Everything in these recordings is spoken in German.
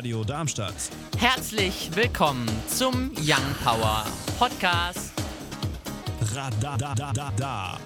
Radio Darmstadt. Herzlich willkommen zum Young Power Podcast. Radadadada.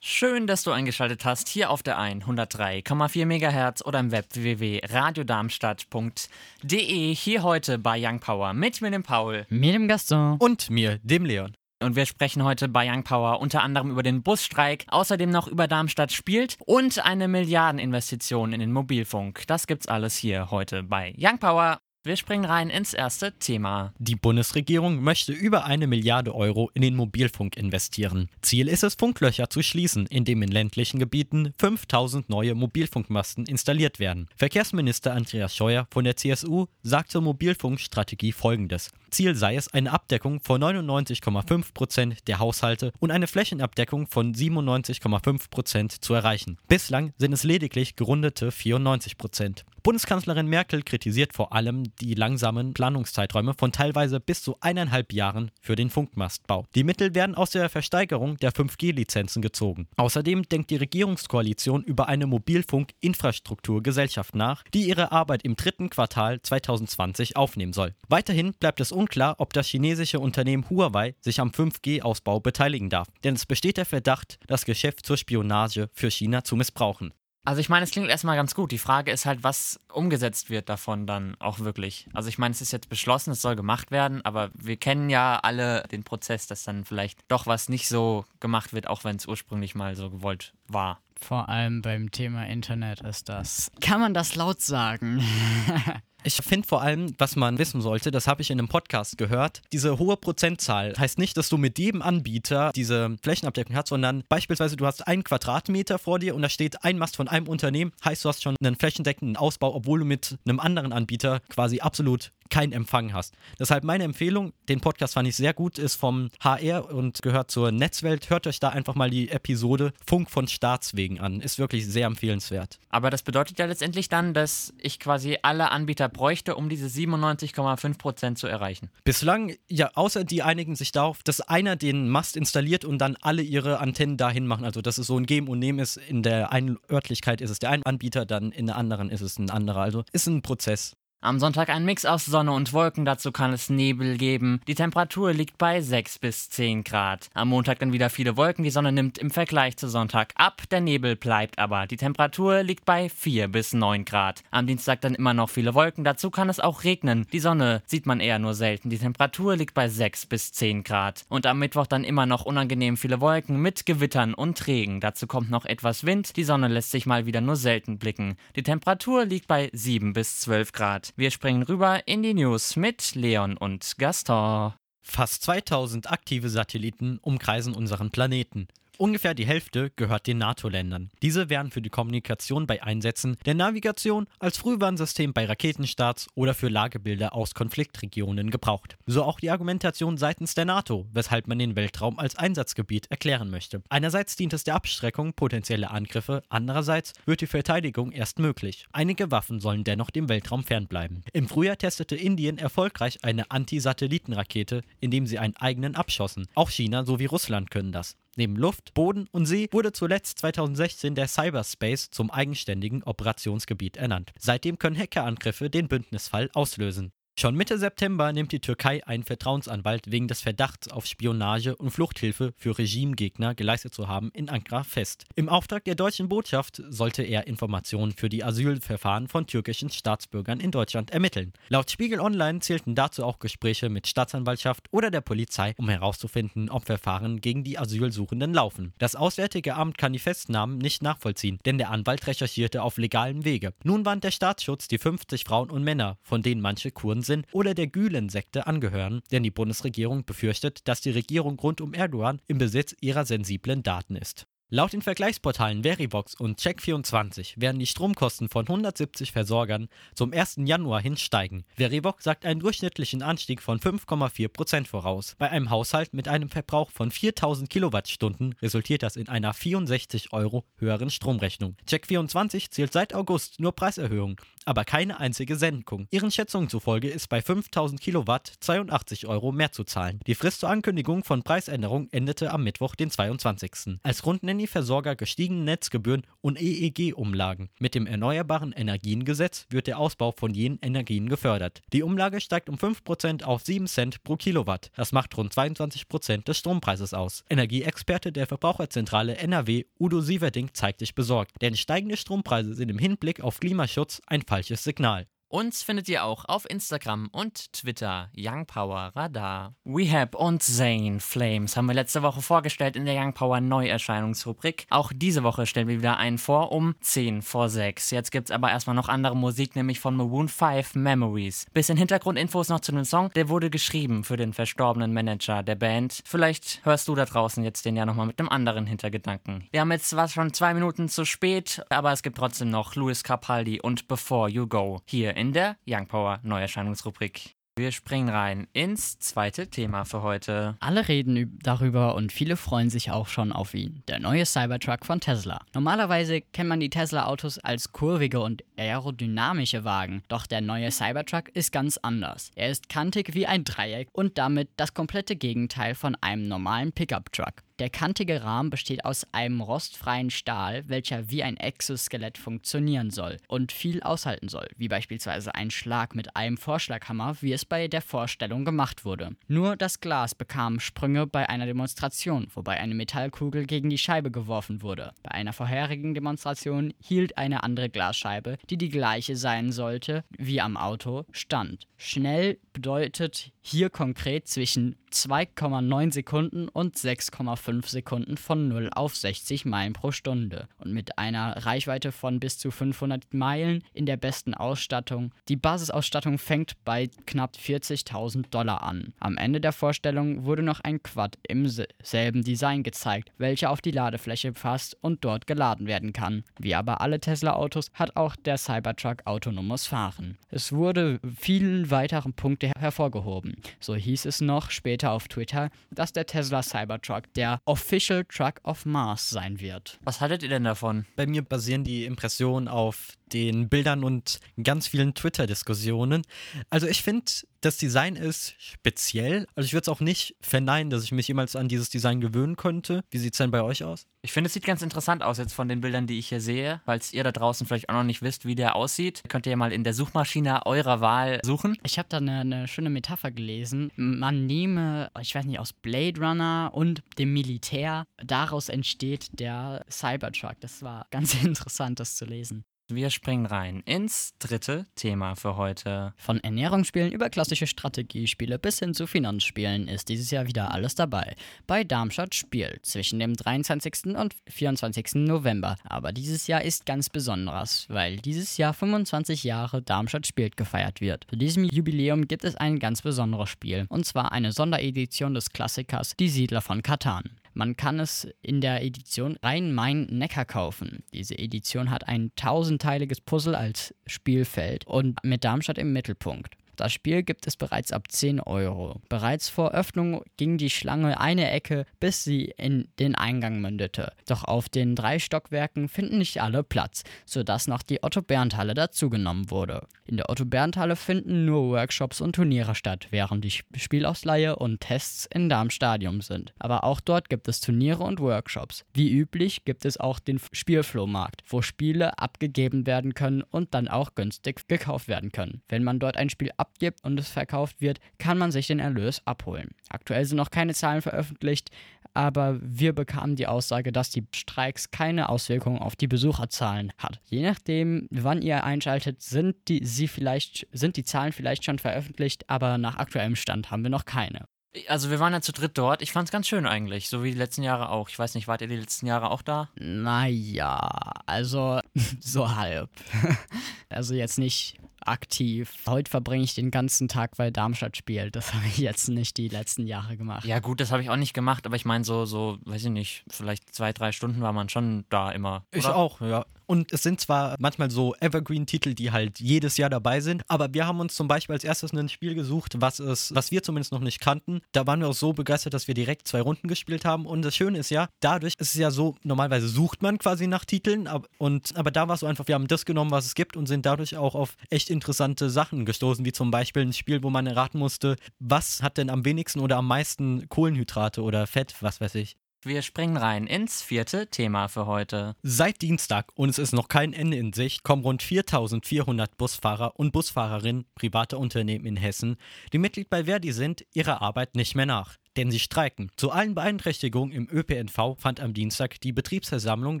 Schön, dass du eingeschaltet hast hier auf der 103,4 MHz oder im Web www.radiodarmstadt.de. Hier heute bei Young Power mit mir, dem Paul. Mir dem Gaston. Und mir, dem Leon. Und wir sprechen heute bei Young Power unter anderem über den Busstreik, außerdem noch über Darmstadt spielt und eine Milliardeninvestition in den Mobilfunk. Das gibt's alles hier heute bei Young Power. Wir springen rein ins erste Thema. Die Bundesregierung möchte über eine Milliarde Euro in den Mobilfunk investieren. Ziel ist es, Funklöcher zu schließen, indem in ländlichen Gebieten 5000 neue Mobilfunkmasten installiert werden. Verkehrsminister Andreas Scheuer von der CSU sagt zur Mobilfunkstrategie folgendes. Ziel sei es, eine Abdeckung von 99,5 Prozent der Haushalte und eine Flächenabdeckung von 97,5 Prozent zu erreichen. Bislang sind es lediglich gerundete 94 Prozent. Bundeskanzlerin Merkel kritisiert vor allem die langsamen Planungszeiträume von teilweise bis zu eineinhalb Jahren für den Funkmastbau. Die Mittel werden aus der Versteigerung der 5G-Lizenzen gezogen. Außerdem denkt die Regierungskoalition über eine Mobilfunk-Infrastrukturgesellschaft nach, die ihre Arbeit im dritten Quartal 2020 aufnehmen soll. Weiterhin bleibt es unklar, ob das chinesische Unternehmen Huawei sich am 5G-Ausbau beteiligen darf, denn es besteht der Verdacht, das Geschäft zur Spionage für China zu missbrauchen. Also ich meine, es klingt erstmal ganz gut. Die Frage ist halt, was umgesetzt wird davon dann auch wirklich. Also ich meine, es ist jetzt beschlossen, es soll gemacht werden, aber wir kennen ja alle den Prozess, dass dann vielleicht doch was nicht so gemacht wird, auch wenn es ursprünglich mal so gewollt war. Vor allem beim Thema Internet ist das. Kann man das laut sagen? Ich finde vor allem, was man wissen sollte, das habe ich in einem Podcast gehört, diese hohe Prozentzahl heißt nicht, dass du mit jedem Anbieter diese Flächenabdeckung hast, sondern beispielsweise du hast einen Quadratmeter vor dir und da steht ein Mast von einem Unternehmen, heißt du hast schon einen flächendeckenden Ausbau, obwohl du mit einem anderen Anbieter quasi absolut keinen Empfang hast. Deshalb meine Empfehlung, den Podcast fand ich sehr gut, ist vom HR und gehört zur Netzwelt. Hört euch da einfach mal die Episode Funk von Staatswegen an. Ist wirklich sehr empfehlenswert. Aber das bedeutet ja letztendlich dann, dass ich quasi alle Anbieter bräuchte, um diese 97,5 Prozent zu erreichen. Bislang, ja, außer die einigen sich darauf, dass einer den Mast installiert und dann alle ihre Antennen dahin machen. Also, dass es so ein Geben und Nehmen ist. In der einen Örtlichkeit ist es der eine Anbieter, dann in der anderen ist es ein anderer. Also, ist ein Prozess. Am Sonntag ein Mix aus Sonne und Wolken, dazu kann es Nebel geben. Die Temperatur liegt bei 6 bis 10 Grad. Am Montag dann wieder viele Wolken, die Sonne nimmt im Vergleich zu Sonntag ab, der Nebel bleibt aber. Die Temperatur liegt bei 4 bis 9 Grad. Am Dienstag dann immer noch viele Wolken, dazu kann es auch regnen. Die Sonne sieht man eher nur selten. Die Temperatur liegt bei 6 bis 10 Grad. Und am Mittwoch dann immer noch unangenehm viele Wolken mit Gewittern und Regen. Dazu kommt noch etwas Wind, die Sonne lässt sich mal wieder nur selten blicken. Die Temperatur liegt bei 7 bis 12 Grad. Wir springen rüber in die News mit Leon und Gaston. Fast 2000 aktive Satelliten umkreisen unseren Planeten. Ungefähr die Hälfte gehört den NATO-Ländern. Diese werden für die Kommunikation bei Einsätzen, der Navigation, als Frühwarnsystem bei Raketenstarts oder für Lagebilder aus Konfliktregionen gebraucht. So auch die Argumentation seitens der NATO, weshalb man den Weltraum als Einsatzgebiet erklären möchte. Einerseits dient es der Abschreckung potenzieller Angriffe, andererseits wird die Verteidigung erst möglich. Einige Waffen sollen dennoch dem Weltraum fernbleiben. Im Frühjahr testete Indien erfolgreich eine Anti-Satelliten-Rakete, indem sie einen eigenen abschossen. Auch China sowie Russland können das. Neben Luft, Boden und See wurde zuletzt 2016 der Cyberspace zum eigenständigen Operationsgebiet ernannt. Seitdem können Hackerangriffe den Bündnisfall auslösen. Schon Mitte September nimmt die Türkei einen Vertrauensanwalt wegen des Verdachts auf Spionage und Fluchthilfe für Regimegegner geleistet zu haben in Ankara fest. Im Auftrag der deutschen Botschaft sollte er Informationen für die Asylverfahren von türkischen Staatsbürgern in Deutschland ermitteln. Laut Spiegel Online zählten dazu auch Gespräche mit Staatsanwaltschaft oder der Polizei, um herauszufinden, ob Verfahren gegen die Asylsuchenden laufen. Das Auswärtige Amt kann die Festnahmen nicht nachvollziehen, denn der Anwalt recherchierte auf legalem Wege. Nun warnt der Staatsschutz die 50 Frauen und Männer, von denen manche Kurden sind oder der Gülen-Sekte angehören, denn die Bundesregierung befürchtet, dass die Regierung rund um Erdogan im Besitz ihrer sensiblen Daten ist. Laut den Vergleichsportalen Verivox und Check24 werden die Stromkosten von 170 Versorgern zum 1. Januar hin steigen. Verivox sagt einen durchschnittlichen Anstieg von 5,4% voraus. Bei einem Haushalt mit einem Verbrauch von 4000 Kilowattstunden resultiert das in einer 64 Euro höheren Stromrechnung. Check24 zählt seit August nur Preiserhöhungen, aber keine einzige Senkung. Ihren Schätzungen zufolge ist bei 5000 Kilowatt 82 Euro mehr zu zahlen. Die Frist zur Ankündigung von Preisänderungen endete am Mittwoch, den 22. Als Grund nennen die Versorger gestiegene Netzgebühren und EEG-Umlagen. Mit dem Erneuerbaren Energiengesetz wird der Ausbau von jenen Energien gefördert. Die Umlage steigt um 5% auf 7 Cent pro Kilowatt. Das macht rund 22% des Strompreises aus. Energieexperte der Verbraucherzentrale NRW, Udo Sieverding, zeigt sich besorgt, denn steigende Strompreise sind im Hinblick auf Klimaschutz ein falsches Signal. Uns findet ihr auch auf Instagram und Twitter Young Power Radar. Wehab und Zane Flames haben wir letzte Woche vorgestellt in der Young Power Neuerscheinungsrubrik. Auch diese Woche stellen wir wieder einen vor um 10 vor 6. Jetzt gibt's aber erstmal noch andere Musik, nämlich von Maroon 5 Memories. Bisschen Hintergrundinfos noch zu dem Song. Der wurde geschrieben für den verstorbenen Manager der Band. Vielleicht hörst du da draußen jetzt den ja nochmal mit einem anderen Hintergedanken. Wir haben jetzt zwar schon zwei Minuten zu spät, aber es gibt trotzdem noch Louis Capaldi und Before You Go hier in der Young Power Neuerscheinungsrubrik. Wir springen rein ins zweite Thema für heute. Alle reden darüber und viele freuen sich auch schon auf ihn. Der neue Cybertruck von Tesla. Normalerweise kennt man die Tesla-Autos als kurvige und aerodynamische Wagen, doch der neue Cybertruck ist ganz anders. Er ist kantig wie ein Dreieck und damit das komplette Gegenteil von einem normalen Pickup-Truck. Der kantige Rahmen besteht aus einem rostfreien Stahl, welcher wie ein Exoskelett funktionieren soll und viel aushalten soll, wie beispielsweise ein Schlag mit einem Vorschlaghammer, wie es bei der Vorstellung gemacht wurde. Nur das Glas bekam Sprünge bei einer Demonstration, wobei eine Metallkugel gegen die Scheibe geworfen wurde. Bei einer vorherigen Demonstration hielt eine andere Glasscheibe, die die gleiche sein sollte wie am Auto, stand. Schnell bedeutet hier konkret zwischen 2,9 Sekunden und 6,5 Sekunden von 0 auf 60 Meilen pro Stunde und mit einer Reichweite von bis zu 500 Meilen in der besten Ausstattung. Die Basisausstattung fängt bei knapp 40.000 Dollar an. Am Ende der Vorstellung wurde noch ein Quad im selben Design gezeigt, welcher auf die Ladefläche passt und dort geladen werden kann. Wie aber alle Tesla-Autos hat auch der Cybertruck autonomes Fahren. Es wurde vielen weiteren Punkte hervorgehoben. So hieß es noch später auf Twitter, dass der Tesla Cybertruck der Official Truck of Mars sein wird. Was haltet ihr denn davon? Bei mir basieren die Impressionen auf den Bildern und ganz vielen Twitter-Diskussionen. Also ich finde, das Design ist speziell. Also ich würde es auch nicht verneinen, dass ich mich jemals an dieses Design gewöhnen könnte. Wie sieht es denn bei euch aus? Ich finde, es sieht ganz interessant aus jetzt von den Bildern, die ich hier sehe. Falls ihr da draußen vielleicht auch noch nicht wisst, wie der aussieht, könnt ihr ja mal in der Suchmaschine eurer Wahl suchen. Ich habe da eine, eine schöne Metapher gelesen. Man nehme, ich weiß nicht, aus Blade Runner und dem Militär, daraus entsteht der Cybertruck. Das war ganz interessant, das zu lesen. Wir springen rein ins dritte Thema für heute. Von Ernährungsspielen über klassische Strategiespiele bis hin zu Finanzspielen ist dieses Jahr wieder alles dabei. Bei Darmstadt Spiel zwischen dem 23. und 24. November. Aber dieses Jahr ist ganz besonderes, weil dieses Jahr 25 Jahre Darmstadt spielt gefeiert wird. Zu diesem Jubiläum gibt es ein ganz besonderes Spiel. Und zwar eine Sonderedition des Klassikers Die Siedler von Katan. Man kann es in der Edition Rhein-Main-Neckar kaufen. Diese Edition hat ein tausendteiliges Puzzle als Spielfeld und mit Darmstadt im Mittelpunkt. Das Spiel gibt es bereits ab 10 Euro. Bereits vor Öffnung ging die Schlange eine Ecke, bis sie in den Eingang mündete. Doch auf den drei Stockwerken finden nicht alle Platz, sodass noch die Otto-Berndt-Halle dazugenommen wurde. In der Otto-Berndt-Halle finden nur Workshops und Turniere statt, während die Spielausleihe und Tests in Darmstadium sind. Aber auch dort gibt es Turniere und Workshops. Wie üblich gibt es auch den Spielflohmarkt, wo Spiele abgegeben werden können und dann auch günstig gekauft werden können. Wenn man dort ein Spiel ab abgibt und es verkauft wird, kann man sich den Erlös abholen. Aktuell sind noch keine Zahlen veröffentlicht, aber wir bekamen die Aussage, dass die Streiks keine Auswirkungen auf die Besucherzahlen hat. Je nachdem, wann ihr einschaltet, sind die, sie vielleicht, sind die Zahlen vielleicht schon veröffentlicht, aber nach aktuellem Stand haben wir noch keine. Also wir waren ja zu dritt dort. Ich fand es ganz schön eigentlich, so wie die letzten Jahre auch. Ich weiß nicht, wart ihr die letzten Jahre auch da? Naja, also so halb. also jetzt nicht aktiv. Heute verbringe ich den ganzen Tag, weil Darmstadt spielt. Das habe ich jetzt nicht die letzten Jahre gemacht. Ja, gut, das habe ich auch nicht gemacht, aber ich meine, so, so, weiß ich nicht, vielleicht zwei, drei Stunden war man schon da immer. Oder? Ich auch, ja. Und es sind zwar manchmal so Evergreen-Titel, die halt jedes Jahr dabei sind, aber wir haben uns zum Beispiel als erstes ein Spiel gesucht, was es, was wir zumindest noch nicht kannten. Da waren wir auch so begeistert, dass wir direkt zwei Runden gespielt haben. Und das Schöne ist ja, dadurch ist es ja so, normalerweise sucht man quasi nach Titeln, aber, und, aber da war es so einfach, wir haben das genommen, was es gibt und sind dadurch auch auf echt interessante Sachen gestoßen, wie zum Beispiel ein Spiel, wo man erraten musste, was hat denn am wenigsten oder am meisten Kohlenhydrate oder Fett, was weiß ich. Wir springen rein ins vierte Thema für heute. Seit Dienstag, und es ist noch kein Ende in Sicht, kommen rund 4400 Busfahrer und Busfahrerinnen privater Unternehmen in Hessen, die Mitglied bei Verdi sind, ihrer Arbeit nicht mehr nach denn sie streiken. Zu allen Beeinträchtigungen im ÖPNV fand am Dienstag die Betriebsversammlung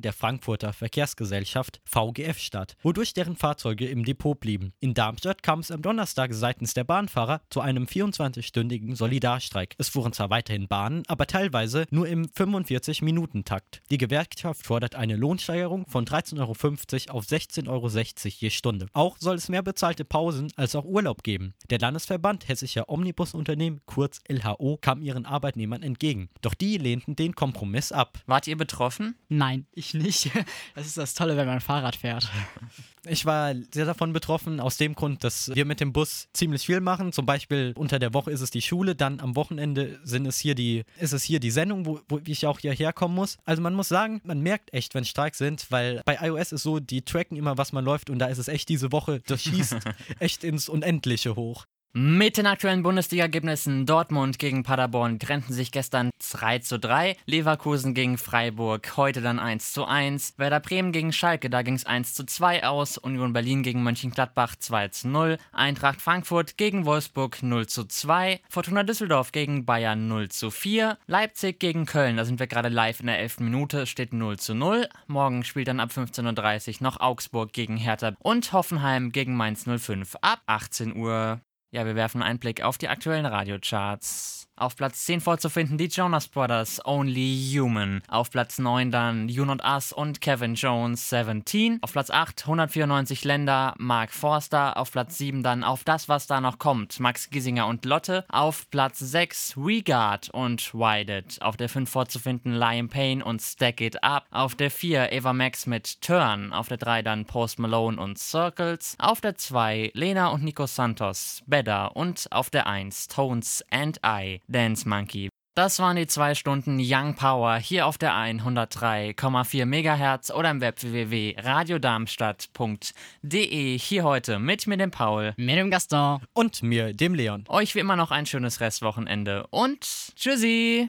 der Frankfurter Verkehrsgesellschaft VGF statt, wodurch deren Fahrzeuge im Depot blieben. In Darmstadt kam es am Donnerstag seitens der Bahnfahrer zu einem 24-stündigen Solidarstreik. Es fuhren zwar weiterhin Bahnen, aber teilweise nur im 45-Minuten-Takt. Die Gewerkschaft fordert eine Lohnsteigerung von 13,50 Euro auf 16,60 Euro je Stunde. Auch soll es mehr bezahlte Pausen als auch Urlaub geben. Der Landesverband hessischer Omnibusunternehmen, kurz LHO, kam ihren Arbeitnehmern entgegen. Doch die lehnten den Kompromiss ab. Wart ihr betroffen? Nein, ich nicht. Das ist das Tolle, wenn man Fahrrad fährt. Ich war sehr davon betroffen, aus dem Grund, dass wir mit dem Bus ziemlich viel machen. Zum Beispiel unter der Woche ist es die Schule, dann am Wochenende sind es hier die, ist es hier die Sendung, wo, wo ich auch hierher kommen muss. Also man muss sagen, man merkt echt, wenn Streiks sind, weil bei iOS ist so, die tracken immer, was man läuft und da ist es echt diese Woche, das schießt echt ins Unendliche hoch. Mit den aktuellen Bundesliga-Ergebnissen Dortmund gegen Paderborn trennten sich gestern 3 zu 3, Leverkusen gegen Freiburg heute dann 1 zu 1, Werder Bremen gegen Schalke, da ging es 1 zu 2 aus, Union Berlin gegen Mönchengladbach 2 zu 0, Eintracht Frankfurt gegen Wolfsburg 0 zu 2, Fortuna Düsseldorf gegen Bayern 0 zu 4, Leipzig gegen Köln, da sind wir gerade live in der 11. Minute, steht 0 zu 0, morgen spielt dann ab 15.30 Uhr noch Augsburg gegen Hertha und Hoffenheim gegen Mainz 05 ab 18 Uhr. Ja, wir werfen einen Blick auf die aktuellen Radiocharts. Auf Platz 10 vorzufinden die Jonas Brothers Only Human. Auf Platz 9 dann You Not Us und Kevin Jones 17. Auf Platz 8 194 Länder Mark Forster. Auf Platz 7 dann Auf das, was da noch kommt Max Giesinger und Lotte. Auf Platz 6 Regard und Wided. Auf der 5 vorzufinden Lion Payne und Stack It Up. Auf der 4 Eva Max mit Turn. Auf der 3 dann Post Malone und Circles. Auf der 2 Lena und Nico Santos Better. Und auf der 1 Tones and I. Dance Monkey. Das waren die zwei Stunden Young Power hier auf der 103,4 MHz oder im Web www.radiodarmstadt.de. Hier heute mit mir, dem Paul. Mit dem Gaston. Und mir, dem Leon. Euch wie immer noch ein schönes Restwochenende und tschüssi.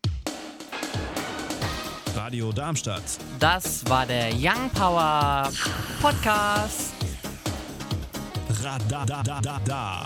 Radio Darmstadt. Das war der Young Power Podcast. Radadadada.